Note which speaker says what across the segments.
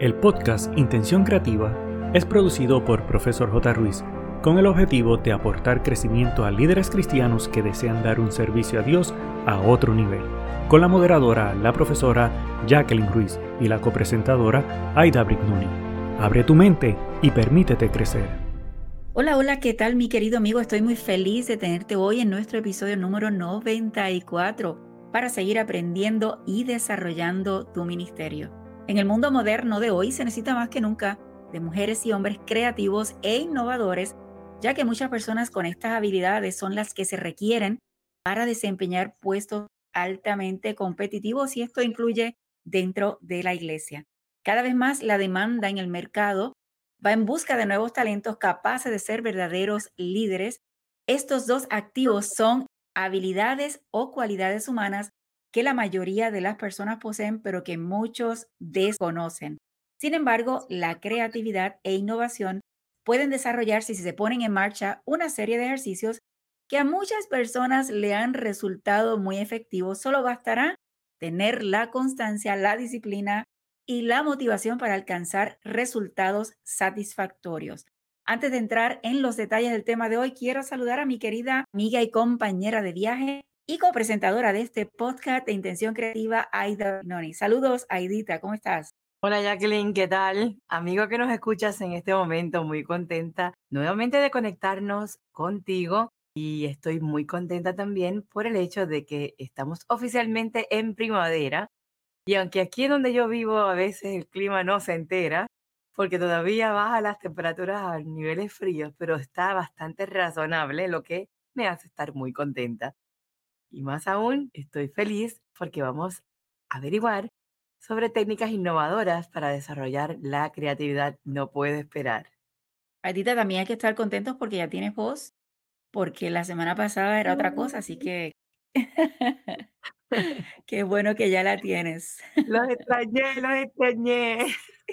Speaker 1: El podcast Intención Creativa es producido por Profesor J. Ruiz con el objetivo de aportar crecimiento a líderes cristianos que desean dar un servicio a Dios a otro nivel, con la moderadora, la profesora Jacqueline Ruiz y la copresentadora Aida Brignoni. Abre tu mente y permítete crecer.
Speaker 2: Hola, hola, ¿qué tal mi querido amigo? Estoy muy feliz de tenerte hoy en nuestro episodio número 94 para seguir aprendiendo y desarrollando tu ministerio. En el mundo moderno de hoy se necesita más que nunca de mujeres y hombres creativos e innovadores, ya que muchas personas con estas habilidades son las que se requieren para desempeñar puestos altamente competitivos y esto incluye dentro de la iglesia. Cada vez más la demanda en el mercado va en busca de nuevos talentos capaces de ser verdaderos líderes. Estos dos activos son habilidades o cualidades humanas que la mayoría de las personas poseen, pero que muchos desconocen. Sin embargo, la creatividad e innovación pueden desarrollarse si se ponen en marcha una serie de ejercicios que a muchas personas le han resultado muy efectivos. Solo bastará tener la constancia, la disciplina y la motivación para alcanzar resultados satisfactorios. Antes de entrar en los detalles del tema de hoy, quiero saludar a mi querida amiga y compañera de viaje, y copresentadora de este podcast de Intención Creativa, Aida Noni. Saludos, Aidita, ¿cómo estás?
Speaker 3: Hola Jacqueline, ¿qué tal? Amigo que nos escuchas en este momento, muy contenta nuevamente de conectarnos contigo y estoy muy contenta también por el hecho de que estamos oficialmente en primavera y aunque aquí donde yo vivo a veces el clima no se entera porque todavía baja las temperaturas a niveles fríos, pero está bastante razonable, lo que me hace estar muy contenta. Y más aún, estoy feliz porque vamos a averiguar sobre técnicas innovadoras para desarrollar la creatividad. No puedo esperar.
Speaker 2: Aitita, también hay que estar contentos porque ya tienes voz, porque la semana pasada era otra cosa, así que qué bueno que ya la tienes.
Speaker 3: Los extrañé, los extrañé.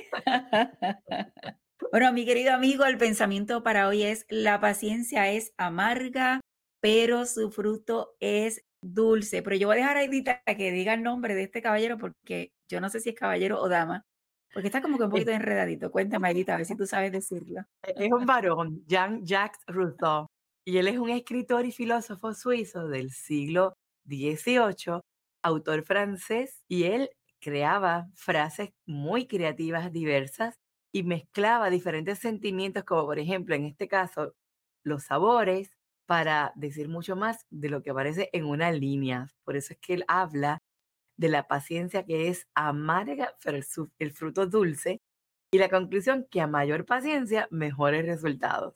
Speaker 2: Bueno, mi querido amigo, el pensamiento para hoy es, la paciencia es amarga, pero su fruto es dulce, pero yo voy a dejar a Edita que diga el nombre de este caballero porque yo no sé si es caballero o dama, porque está como que un poquito enredadito. Cuéntame, Edita, a ver si tú sabes decirlo.
Speaker 3: E-, es un varón, Jean-Jacques Rousseau, y él es un escritor y filósofo suizo del siglo XVIII, autor francés, y él creaba frases muy creativas, diversas, y mezclaba diferentes sentimientos, como por ejemplo, en este caso, los sabores, para decir mucho más de lo que aparece en una línea. Por eso es que él habla de la paciencia que es amarga, pero el, fruto dulce, y la conclusión que a mayor paciencia, mejores resultados.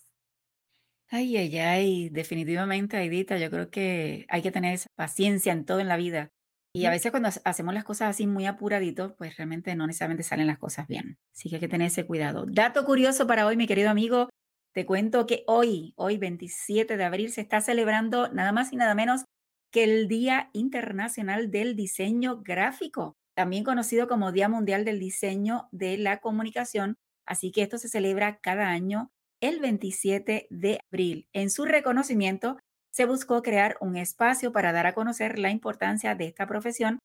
Speaker 2: Ay, ay, ay, definitivamente, Aidita, yo creo que hay que tener paciencia en todo en la vida. Y a veces cuando hacemos las cosas así muy apuraditos, pues realmente no necesariamente salen las cosas bien. Así que hay que tener ese cuidado. Dato curioso para hoy, mi querido amigo, te cuento que hoy, hoy 27 de abril, se está celebrando nada más y nada menos que el Día Internacional del Diseño Gráfico, también conocido como Día Mundial del Diseño de la Comunicación. Así que esto se celebra cada año el 27 de abril. En su reconocimiento, se buscó crear un espacio para dar a conocer la importancia de esta profesión,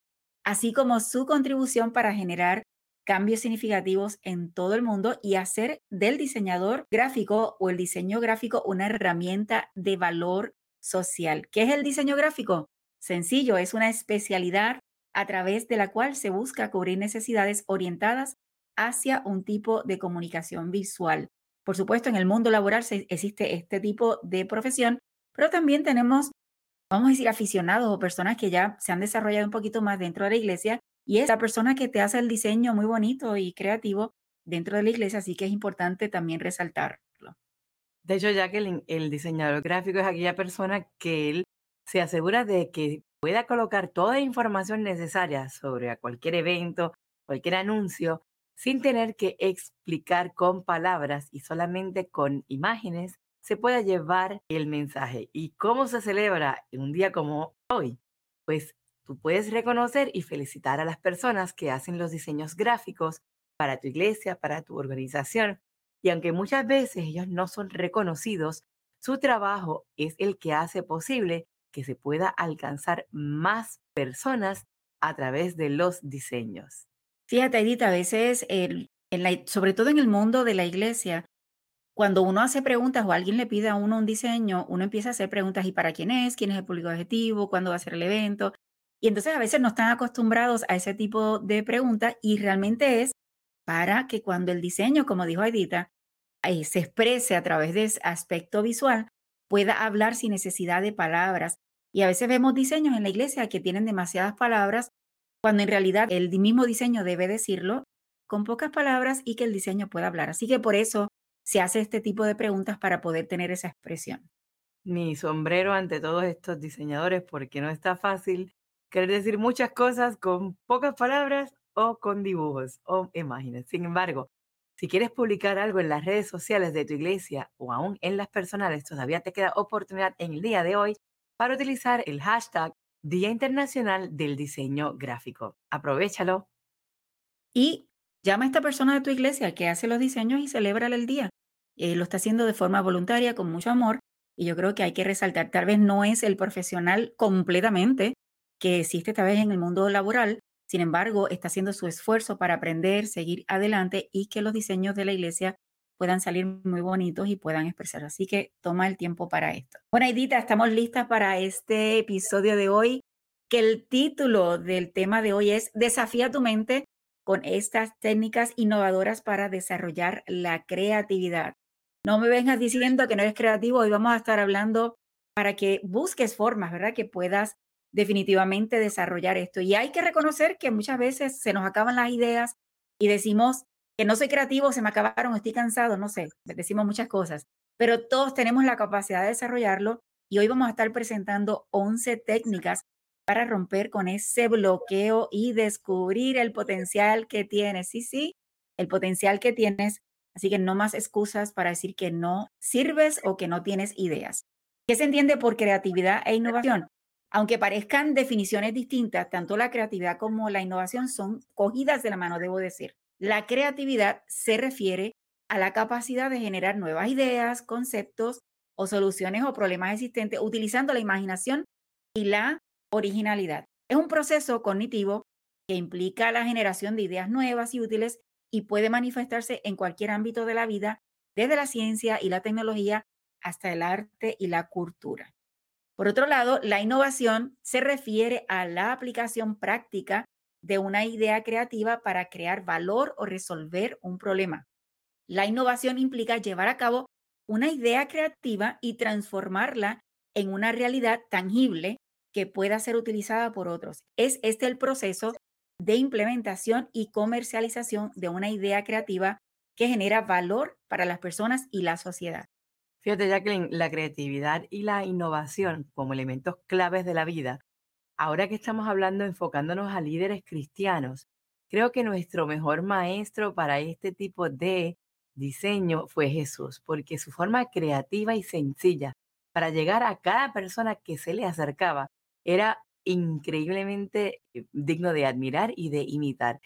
Speaker 2: así como su contribución para generar cambios significativos en todo el mundo y hacer del diseñador gráfico o el diseño gráfico una herramienta de valor social. ¿Qué es el diseño gráfico? Sencillo, es una especialidad a través de la cual se busca cubrir necesidades orientadas hacia un tipo de comunicación visual. Por supuesto, en el mundo laboral existe este tipo de profesión, pero también tenemos, vamos a decir, aficionados o personas que ya se han desarrollado un poquito más dentro de la iglesia y es la persona que te hace el diseño muy bonito y creativo dentro de la iglesia, así que es importante también resaltarlo.
Speaker 3: De hecho, Jacqueline, el diseñador gráfico es aquella persona que él se asegura de que pueda colocar toda la información necesaria sobre cualquier evento, cualquier anuncio, sin tener que explicar con palabras y solamente con imágenes, se pueda llevar el mensaje. ¿Y cómo se celebra un día como hoy? Pues Tú puedes reconocer y felicitar a las personas que hacen los diseños gráficos para tu iglesia, para tu organización. Y aunque muchas veces ellos no son reconocidos, su trabajo es el que hace posible que se pueda alcanzar más personas a través de los diseños.
Speaker 2: Fíjate, Edith, a veces sobre todo en el mundo de la iglesia, cuando uno hace preguntas o alguien le pide a uno un diseño, uno empieza a hacer preguntas, ¿y para quién es? ¿Quién es el público objetivo? ¿Cuándo va a ser el evento? Entonces a veces no están acostumbrados a ese tipo de preguntas y realmente es para que cuando el diseño, como dijo Aidita, eh, se exprese a través de ese aspecto visual, pueda hablar sin necesidad de palabras. Y a veces vemos diseños en la iglesia que tienen demasiadas palabras, cuando en realidad el mismo diseño debe decirlo con pocas palabras y que el diseño pueda hablar. Así que por eso se hace este tipo de preguntas para poder tener esa expresión.
Speaker 3: Mi sombrero ante todos estos diseñadores porque no está fácil querer decir muchas cosas con pocas palabras o con dibujos o imágenes. Sin embargo, si quieres publicar algo en las redes sociales de tu iglesia o aún en las personales, todavía te queda oportunidad en el día de hoy para utilizar el hashtag Día Internacional del Diseño Gráfico. Aprovechalo.
Speaker 2: Y llama a esta persona de tu iglesia que hace los diseños y celebra el día. Eh, lo está haciendo de forma voluntaria, con mucho amor, y yo creo que hay que resaltar, tal vez no es el profesional completamente que existe tal vez en el mundo laboral, sin embargo, está haciendo su esfuerzo para aprender, seguir adelante y que los diseños de la iglesia puedan salir muy bonitos y puedan expresar. Así que toma el tiempo para esto. Bueno, Edita, estamos listas para este episodio de hoy, que el título del tema de hoy es Desafía tu mente con estas técnicas innovadoras para desarrollar la creatividad. No me vengas diciendo que no eres creativo, hoy vamos a estar hablando para que busques formas, ¿verdad? Que puedas definitivamente desarrollar esto. Y hay que reconocer que muchas veces se nos acaban las ideas y decimos que no soy creativo, se me acabaron, estoy cansado, no sé, decimos muchas cosas, pero todos tenemos la capacidad de desarrollarlo y hoy vamos a estar presentando 11 técnicas para romper con ese bloqueo y descubrir el potencial que tienes. Sí, sí, el potencial que tienes. Así que no más excusas para decir que no sirves o que no tienes ideas. ¿Qué se entiende por creatividad e innovación? Aunque parezcan definiciones distintas, tanto la creatividad como la innovación son cogidas de la mano, debo decir. La creatividad se refiere a la capacidad de generar nuevas ideas, conceptos o soluciones o problemas existentes utilizando la imaginación y la originalidad. Es un proceso cognitivo que implica la generación de ideas nuevas y útiles y puede manifestarse en cualquier ámbito de la vida, desde la ciencia y la tecnología hasta el arte y la cultura. Por otro lado, la innovación se refiere a la aplicación práctica de una idea creativa para crear valor o resolver un problema. La innovación implica llevar a cabo una idea creativa y transformarla en una realidad tangible que pueda ser utilizada por otros. Es este el proceso de implementación y comercialización de una idea creativa que genera valor para las personas y la sociedad.
Speaker 3: Fíjate, Jacqueline, la creatividad y la innovación como elementos claves de la vida, ahora que estamos hablando enfocándonos a líderes cristianos, creo que nuestro mejor maestro para este tipo de diseño fue Jesús, porque su forma creativa y sencilla para llegar a cada persona que se le acercaba era increíblemente eh, digno de admirar y de imitar.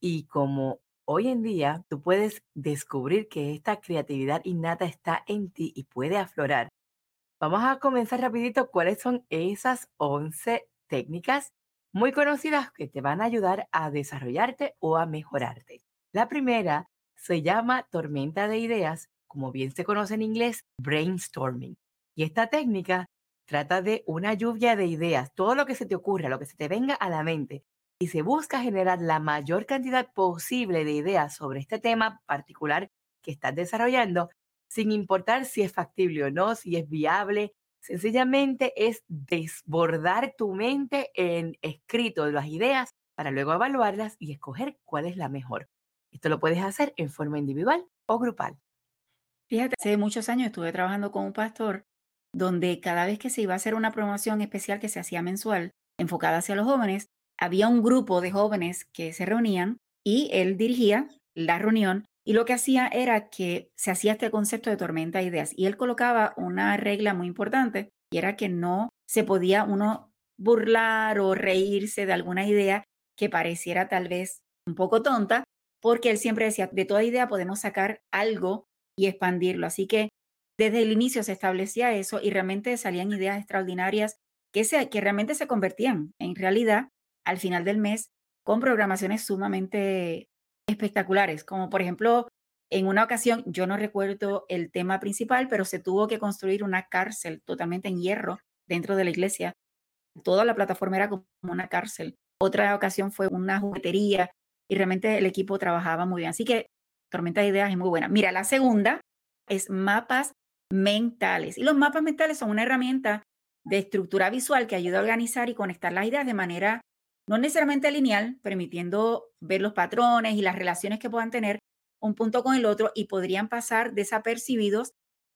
Speaker 3: Y como hoy en día tú puedes descubrir que esta creatividad innata está en ti y puede aflorar. Vamos a comenzar rapidito cuáles son esas 11 técnicas muy conocidas que te van a ayudar a desarrollarte o a mejorarte. La primera se llama tormenta de ideas, como bien se conoce en inglés, brainstorming. Y esta técnica trata de una lluvia de ideas, todo lo que se te ocurra, lo que se te venga a la mente, y se busca generar la mayor cantidad posible de ideas sobre este tema particular que estás desarrollando, sin importar si es factible o no, si es viable. Sencillamente es desbordar tu mente en escrito de las ideas para luego evaluarlas y escoger cuál es la mejor. Esto lo puedes hacer en forma individual o grupal.
Speaker 2: Fíjate, hace muchos años estuve trabajando con un pastor donde cada vez que se iba a hacer una promoción especial que se hacía mensual, enfocada hacia los jóvenes, había un grupo de jóvenes que se reunían y él dirigía la reunión y lo que hacía era que se hacía este concepto de tormenta de ideas y él colocaba una regla muy importante y era que no se podía uno burlar o reírse de alguna idea que pareciera tal vez un poco tonta, porque él siempre decía, de toda idea podemos sacar algo y expandirlo. Así que desde el inicio se establecía eso y realmente salían ideas extraordinarias que, se, que realmente se convertían en realidad al final del mes con programaciones sumamente espectaculares, como por ejemplo, en una ocasión, yo no recuerdo el tema principal, pero se tuvo que construir una cárcel totalmente en hierro dentro de la iglesia. Toda la plataforma era como una cárcel. Otra ocasión fue una juguetería y realmente el equipo trabajaba muy bien. Así que Tormenta de Ideas es muy buena. Mira, la segunda es mapas mentales. Y los mapas mentales son una herramienta de estructura visual que ayuda a organizar y conectar las ideas de manera no necesariamente lineal, permitiendo ver los patrones y las relaciones que puedan tener un punto con el otro y podrían pasar desapercibidos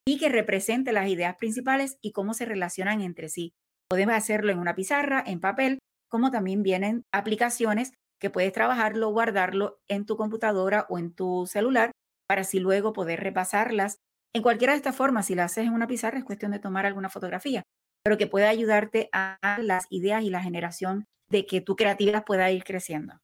Speaker 2: y que represente las ideas principales y cómo se relacionan entre sí. Podemos hacerlo en una pizarra, en papel, como también vienen aplicaciones que puedes trabajarlo, guardarlo en tu computadora o en tu celular para así luego poder repasarlas. En cualquiera de estas formas, si la haces en una pizarra, es cuestión de tomar alguna fotografía, pero que pueda ayudarte a las ideas y la generación de que tu creatividad pueda ir creciendo.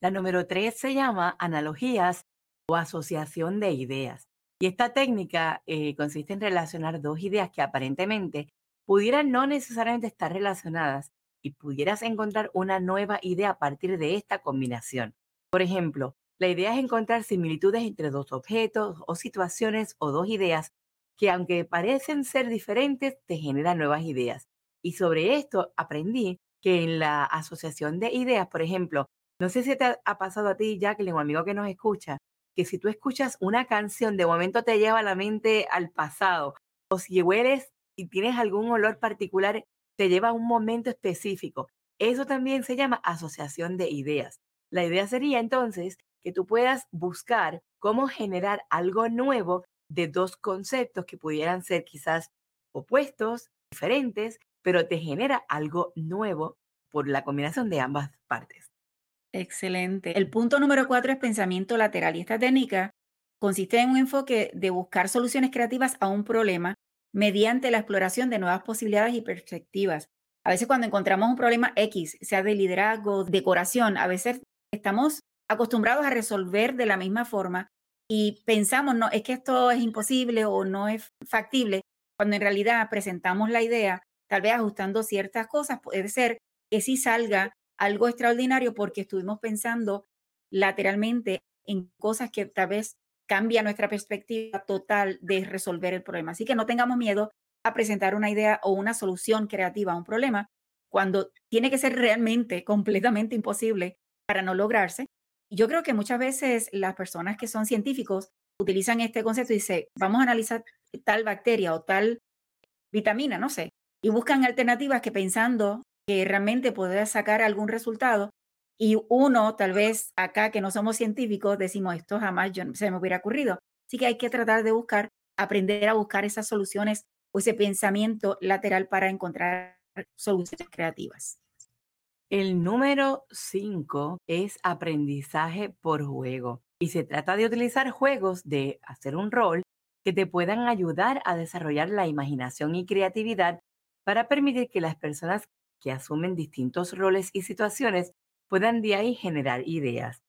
Speaker 3: La número tres se llama analogías o asociación de ideas. Y esta técnica eh, consiste en relacionar dos ideas que aparentemente pudieran no necesariamente estar relacionadas y pudieras encontrar una nueva idea a partir de esta combinación. Por ejemplo, la idea es encontrar similitudes entre dos objetos o situaciones o dos ideas que aunque parecen ser diferentes, te generan nuevas ideas. Y sobre esto aprendí que en la asociación de ideas, por ejemplo, no sé si te ha pasado a ti, Jacqueline, o amigo que nos escucha, que si tú escuchas una canción, de momento te lleva la mente al pasado, o si hueles y tienes algún olor particular, te lleva a un momento específico. Eso también se llama asociación de ideas. La idea sería entonces que tú puedas buscar cómo generar algo nuevo de dos conceptos que pudieran ser quizás opuestos, diferentes, pero te genera algo nuevo por la combinación de ambas partes.
Speaker 2: Excelente. El punto número cuatro es pensamiento lateral y esta técnica consiste en un enfoque de buscar soluciones creativas a un problema mediante la exploración de nuevas posibilidades y perspectivas. A veces cuando encontramos un problema X, sea de liderazgo, decoración, a veces estamos acostumbrados a resolver de la misma forma y pensamos, no, es que esto es imposible o no es factible, cuando en realidad presentamos la idea, tal vez ajustando ciertas cosas, puede ser que sí salga algo extraordinario porque estuvimos pensando lateralmente en cosas que tal vez cambia nuestra perspectiva total de resolver el problema. Así que no tengamos miedo a presentar una idea o una solución creativa a un problema cuando tiene que ser realmente completamente imposible para no lograrse yo creo que muchas veces las personas que son científicos utilizan este concepto y dicen, vamos a analizar tal bacteria o tal vitamina, no sé, y buscan alternativas que pensando que realmente podría sacar algún resultado. Y uno, tal vez acá que no somos científicos, decimos, esto jamás yo, se me hubiera ocurrido. Así que hay que tratar de buscar, aprender a buscar esas soluciones o ese pensamiento lateral para encontrar soluciones creativas.
Speaker 3: El número 5 es aprendizaje por juego y se trata de utilizar juegos de hacer un rol que te puedan ayudar a desarrollar la imaginación y creatividad para permitir que las personas que asumen distintos roles y situaciones puedan de ahí generar ideas.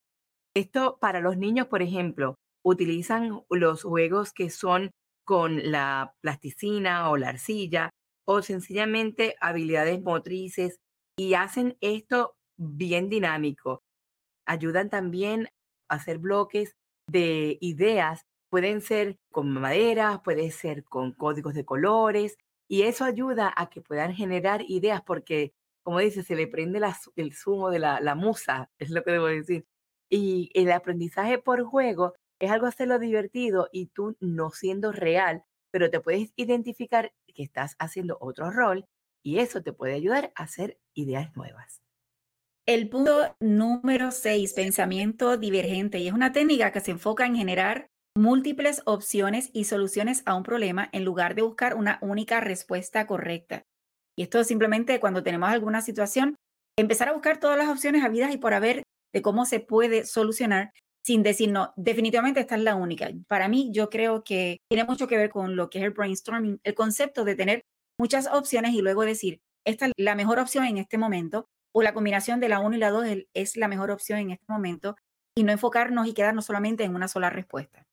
Speaker 3: Esto para los niños, por ejemplo, utilizan los juegos que son con la plasticina o la arcilla o sencillamente habilidades motrices y hacen esto bien dinámico. Ayudan también a hacer bloques de ideas. Pueden ser con madera, puede ser con códigos de colores y eso ayuda a que puedan generar ideas porque, como dice, se le prende el zumo de la, la musa, es lo que debo decir. Y el aprendizaje por juego es algo hacerlo divertido y tú no siendo real, pero te puedes identificar que estás haciendo otro rol y eso te puede ayudar a hacer ideas nuevas.
Speaker 2: El punto número seis, pensamiento divergente, y es una técnica que se enfoca en generar múltiples opciones y soluciones a un problema en lugar de buscar una única respuesta correcta. Y esto simplemente cuando tenemos alguna situación, empezar a buscar todas las opciones habidas y por haber de cómo se puede solucionar sin decir, no, definitivamente esta es la única. Para mí, yo creo que tiene mucho que ver con lo que es el brainstorming, el concepto de tener muchas opciones y luego decir, esta es la mejor opción en este momento o la combinación de la 1 y la 2 es la mejor opción en este momento y no enfocarnos y quedarnos solamente en una sola respuesta.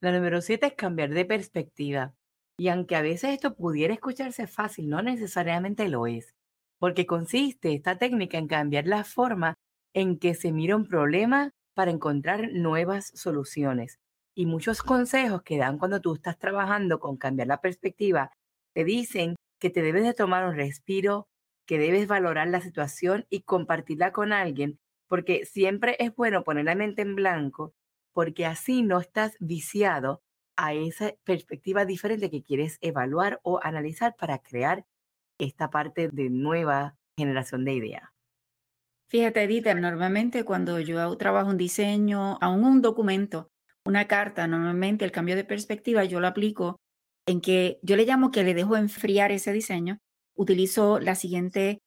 Speaker 3: La número 7 es cambiar de perspectiva. Y aunque a veces esto pudiera escucharse fácil, no necesariamente lo es, porque consiste esta técnica en cambiar la forma en que se mira un problema para encontrar nuevas soluciones. Y muchos consejos que dan cuando tú estás trabajando con cambiar la perspectiva, te dicen que te debes de tomar un respiro, que debes valorar la situación y compartirla con alguien, porque siempre es bueno poner la mente en blanco, porque así no estás viciado a esa perspectiva diferente que quieres evaluar o analizar para crear esta parte de nueva generación de ideas.
Speaker 2: Fíjate, Edith, normalmente cuando yo trabajo un diseño, aún un documento, una carta, normalmente el cambio de perspectiva yo lo aplico en que yo le llamo que le dejo enfriar ese diseño, utilizo la siguiente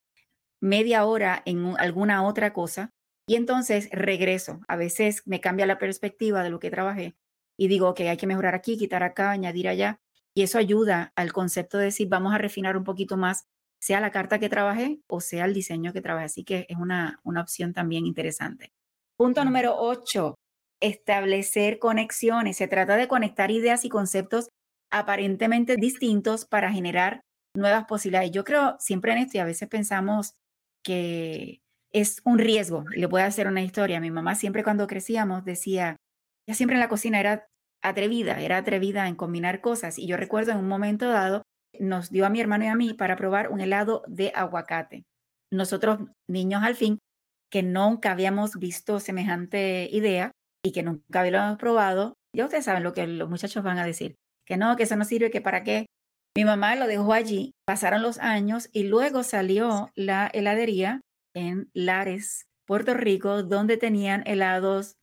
Speaker 2: media hora en alguna otra cosa y entonces regreso. A veces me cambia la perspectiva de lo que trabajé y digo que hay que mejorar aquí, quitar acá, añadir allá. Y eso ayuda al concepto de decir, vamos a refinar un poquito más sea la carta que trabajé o sea el diseño que trabajé. Así que es una, una opción también interesante. Punto número 8, establecer conexiones. Se trata de conectar ideas y conceptos aparentemente distintos para generar nuevas posibilidades. Yo creo siempre en esto y a veces pensamos que es un riesgo. Le voy a hacer una historia. Mi mamá siempre cuando crecíamos decía, ya siempre en la cocina era atrevida, era atrevida en combinar cosas. Y yo recuerdo en un momento dado nos dio a mi hermano y a mí para probar un helado de aguacate. Nosotros, niños al fin, que nunca habíamos visto semejante idea y que nunca habíamos probado, ya ustedes saben lo que los muchachos van a decir, que no, que eso no sirve, que para qué. Mi mamá lo dejó allí, pasaron los años y luego salió la heladería en Lares, Puerto Rico, donde tenían helados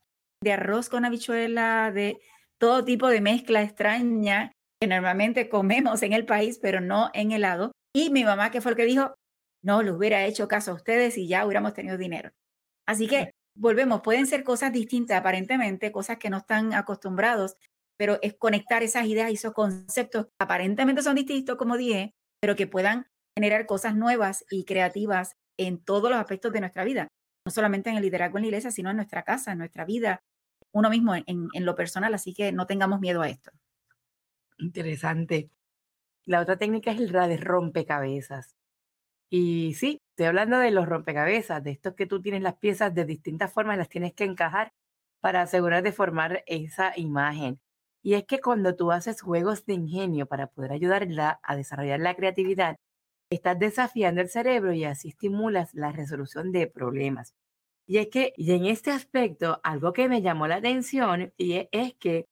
Speaker 2: de arroz con habichuela, de todo tipo de mezcla extraña que normalmente comemos en el país, pero no en helado. Y mi mamá, que fue el que dijo, no le hubiera hecho caso a ustedes y ya hubiéramos tenido dinero. Así que volvemos, pueden ser cosas distintas aparentemente, cosas que no están acostumbrados, pero es conectar esas ideas y esos conceptos aparentemente son distintos, como dije, pero que puedan generar cosas nuevas y creativas en todos los aspectos de nuestra vida, no solamente en el liderazgo en la iglesia, sino en nuestra casa, en nuestra vida, uno mismo en, en lo personal, así que no tengamos miedo a esto.
Speaker 3: Interesante. La otra técnica es la de rompecabezas. Y sí, estoy hablando de los rompecabezas, de estos que tú tienes las piezas de distintas formas, las tienes que encajar para asegurar de formar esa imagen. Y es que cuando tú haces juegos de ingenio para poder ayudarla a desarrollar la creatividad, estás desafiando el cerebro y así estimulas la resolución de problemas. Y es que, y en este aspecto, algo que me llamó la atención y e, es que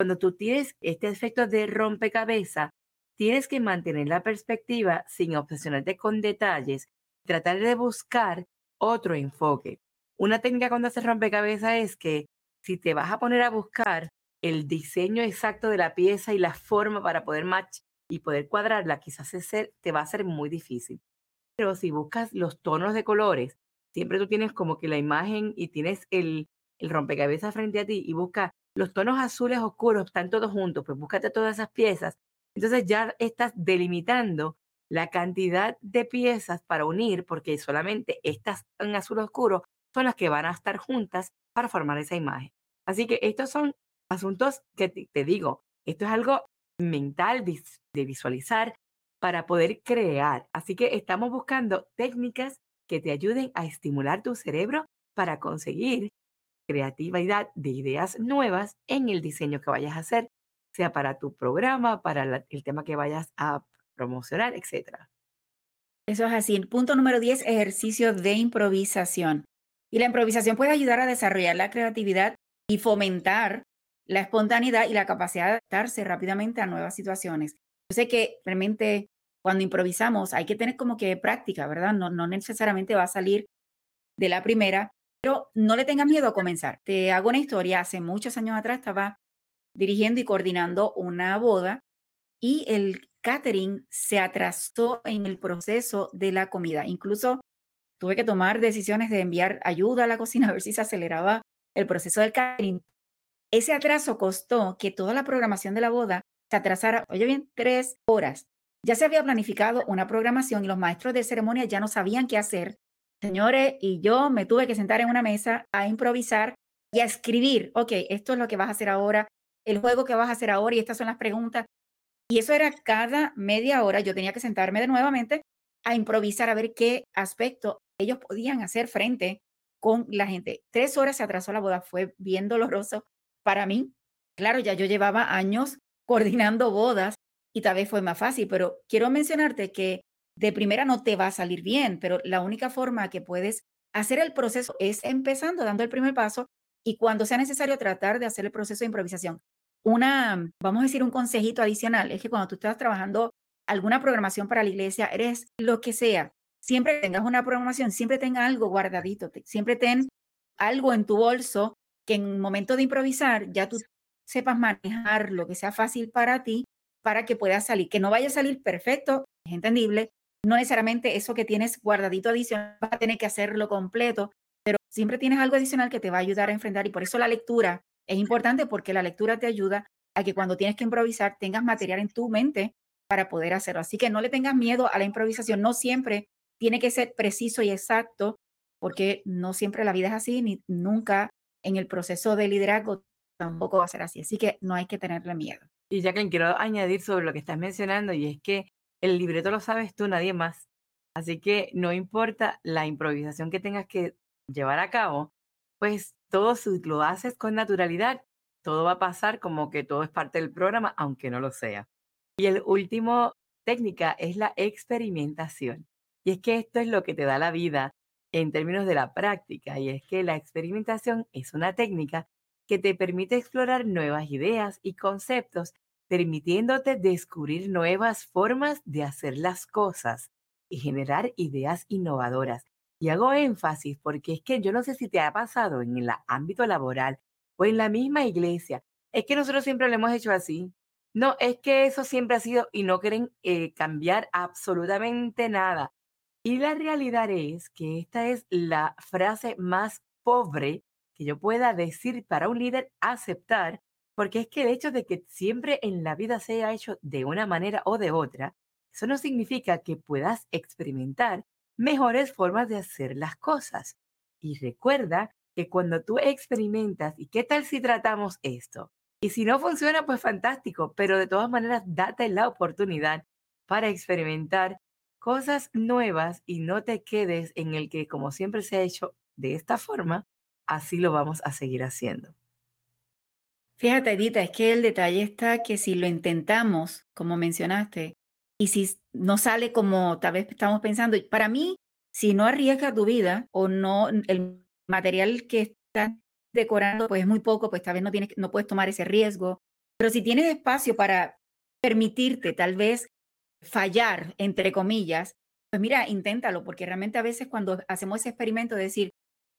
Speaker 3: cuando tú tienes este efecto de rompecabezas, tienes que mantener la perspectiva sin obsesionarte con detalles, tratar de buscar otro enfoque. Una técnica cuando haces rompecabezas es que si te vas a poner a buscar el diseño exacto de la pieza y la forma para poder match y poder cuadrarla, quizás te va a ser muy difícil. Pero si buscas los tonos de colores, siempre tú tienes como que la imagen y tienes el, el rompecabezas frente a ti y buscas los tonos azules oscuros están todos juntos, pues búscate todas esas piezas. Entonces ya estás delimitando la cantidad de piezas para unir, porque solamente estas en azul oscuro son las que van a estar juntas para formar esa imagen. Así que estos son asuntos que te, digo, esto es algo mental de visualizar para poder crear. Así que estamos buscando técnicas que te ayuden a estimular tu cerebro para conseguir creatividad de ideas nuevas en el diseño que vayas a hacer, sea para tu programa, para el tema que vayas a promocionar, etc.
Speaker 2: Eso es así. Punto número 10, ejercicio de improvisación. Y la improvisación puede ayudar a desarrollar la creatividad y fomentar la espontaneidad y la capacidad de adaptarse rápidamente a nuevas situaciones. Yo sé que realmente cuando improvisamos hay que tener como que práctica, ¿verdad? No, no necesariamente va a salir de la primera, pero no le tengas miedo a comenzar. Te hago una historia. Hace muchos años atrás estaba dirigiendo y coordinando una boda y el catering se atrasó en el proceso de la comida. Incluso tuve que tomar decisiones de enviar ayuda a la cocina a ver si se aceleraba el proceso del catering. Ese atraso costó que toda la programación de la boda se atrasara, oye bien, tres horas. Ya se había planificado una programación y los maestros de ceremonia ya no sabían qué hacer señores, y yo me tuve que sentar en una mesa a improvisar y a escribir, ok, esto es lo que vas a hacer ahora, el juego que vas a hacer ahora y estas son las preguntas. Y eso era cada media hora, yo tenía que sentarme de nuevamente a improvisar a ver qué aspecto ellos podían hacer frente con la gente. Tres horas se atrasó la boda, fue bien doloroso para mí. Claro, ya yo llevaba años coordinando bodas y tal vez fue más fácil, pero quiero mencionarte que de primera no te va a salir bien, pero la única forma que puedes hacer el proceso es empezando, dando el primer paso y cuando sea necesario tratar de hacer el proceso de improvisación. Una, vamos a decir, un consejito adicional es que cuando tú estás trabajando alguna programación para la iglesia, eres lo que sea, siempre tengas una programación, siempre tenga algo guardadito, siempre ten algo en tu bolso que en momento de improvisar ya tú sepas manejar lo que sea fácil para ti para que puedas salir, que no vaya a salir perfecto, es entendible, no necesariamente eso que tienes guardadito adicional vas a tener que hacerlo completo, pero siempre tienes algo adicional que te va a ayudar a enfrentar y por eso la lectura es importante porque la lectura te ayuda a que cuando tienes que improvisar tengas material en tu mente para poder hacerlo. Así que no le tengas miedo a la improvisación, no siempre tiene que ser preciso y exacto, porque no siempre la vida es así, ni nunca en el proceso de liderazgo tampoco va a ser así. Así que no hay que tenerle miedo.
Speaker 3: Y que quiero añadir sobre lo que estás mencionando, y es que el libreto lo sabes tú, nadie más. Así que no importa la improvisación que tengas que llevar a cabo, pues todo lo haces con naturalidad, todo va a pasar como que todo es parte del programa, aunque no lo sea. Y el último técnica es la experimentación. Y es que esto es lo que te da la vida en términos de la práctica, y es que la experimentación es una técnica que te permite explorar nuevas ideas y conceptos, permitiéndote descubrir nuevas formas de hacer las cosas y generar ideas innovadoras. Y hago énfasis porque es que yo no sé si te ha pasado en el ámbito laboral o en la misma iglesia, es que nosotros siempre lo hemos hecho así. No, es que eso siempre ha sido y no quieren eh, cambiar absolutamente nada. Y la realidad es que esta es la frase más pobre que yo pueda decir para un líder aceptar, porque es que el hecho de que siempre en la vida se haya hecho de una manera o de otra, eso no significa que puedas experimentar mejores formas de hacer las cosas. Y recuerda que cuando tú experimentas, ¿y qué tal si tratamos esto? Y si no funciona, pues fantástico, pero de todas maneras, date la oportunidad para experimentar cosas nuevas y no te quedes en el que como siempre se ha hecho de esta forma, así lo vamos a seguir haciendo.
Speaker 2: Fíjate, Edita, es que el detalle está que si lo intentamos, como mencionaste, y si no sale como tal vez estamos pensando, para mí, si no arriesgas tu vida o no, el material que estás decorando pues es muy poco, pues tal vez no, tienes, no puedes tomar ese riesgo, pero si tienes espacio para permitirte tal vez fallar, entre comillas, pues mira, inténtalo, porque realmente a veces cuando hacemos ese experimento de decir,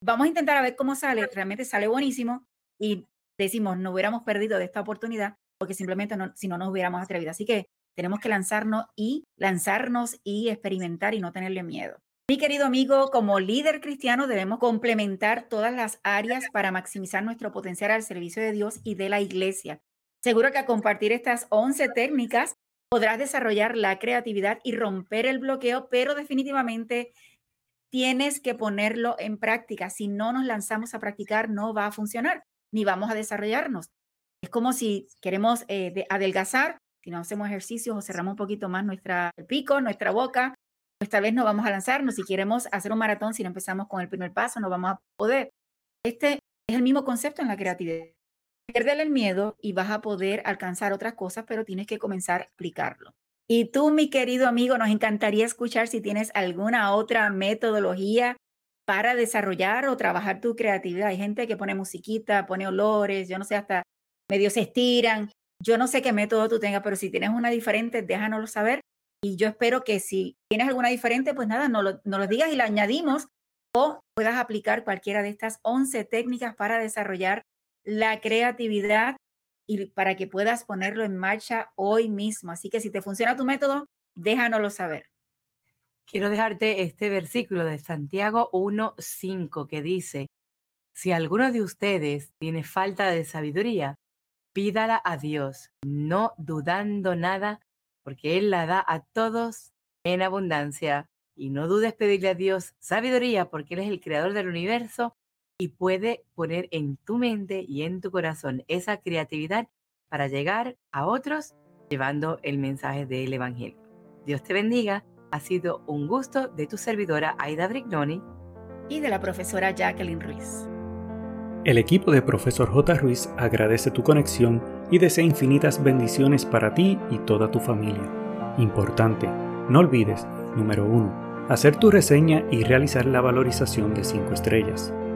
Speaker 2: vamos a intentar a ver cómo sale, realmente sale buenísimo y decimos, no hubiéramos perdido de esta oportunidad porque simplemente no, si no nos hubiéramos atrevido. Así que tenemos que lanzarnos y lanzarnos y experimentar y no tenerle miedo. Mi querido amigo, como líder cristiano debemos complementar todas las áreas para maximizar nuestro potencial al servicio de Dios y de la iglesia. Seguro que a compartir estas 11 técnicas podrás desarrollar la creatividad y romper el bloqueo, pero definitivamente tienes que ponerlo en práctica. Si no nos lanzamos a practicar, no va a funcionar, ni vamos a desarrollarnos. Es como si queremos eh, adelgazar, si no hacemos ejercicios o cerramos un poquito más nuestra pico, nuestra boca, pues tal vez no vamos a lanzarnos. Si queremos hacer un maratón, si no empezamos con el primer paso, no vamos a poder. Este es el mismo concepto en la creatividad. Pierdele el miedo y vas a poder alcanzar otras cosas, pero tienes que comenzar a aplicarlo. Y tú, mi querido amigo, nos encantaría escuchar si tienes alguna otra metodología para desarrollar o trabajar tu creatividad. Hay gente que pone musiquita, pone olores, yo no sé, hasta medio se estiran. Yo no sé qué método tú tengas, pero si tienes una diferente, déjanoslo saber. Y yo espero que si tienes alguna diferente, pues nada, nos lo, nos lo digas y la añadimos o puedas aplicar cualquiera de estas 11 técnicas para desarrollar la creatividad y para que puedas ponerlo en marcha hoy mismo. Así que si te funciona tu método, déjanoslo saber.
Speaker 3: Quiero dejarte este versículo de Santiago 1.5 que dice, si alguno de ustedes tiene falta de sabiduría, pídala a Dios, no dudando nada, porque Él la da a todos en abundancia. Y no dudes pedirle a Dios sabiduría, porque Él es el creador del universo y puede poner en tu mente y en tu corazón esa creatividad para llegar a otros llevando el mensaje del Evangelio. Dios te bendiga. Ha sido un gusto de tu servidora Aida Brignoni
Speaker 2: y de la profesora Jacqueline Ruiz.
Speaker 1: El equipo de Profesor J. Ruiz agradece tu conexión y desea infinitas bendiciones para ti y toda tu familia. Importante, no olvides, número 1, hacer tu reseña y realizar la valorización de 5 estrellas.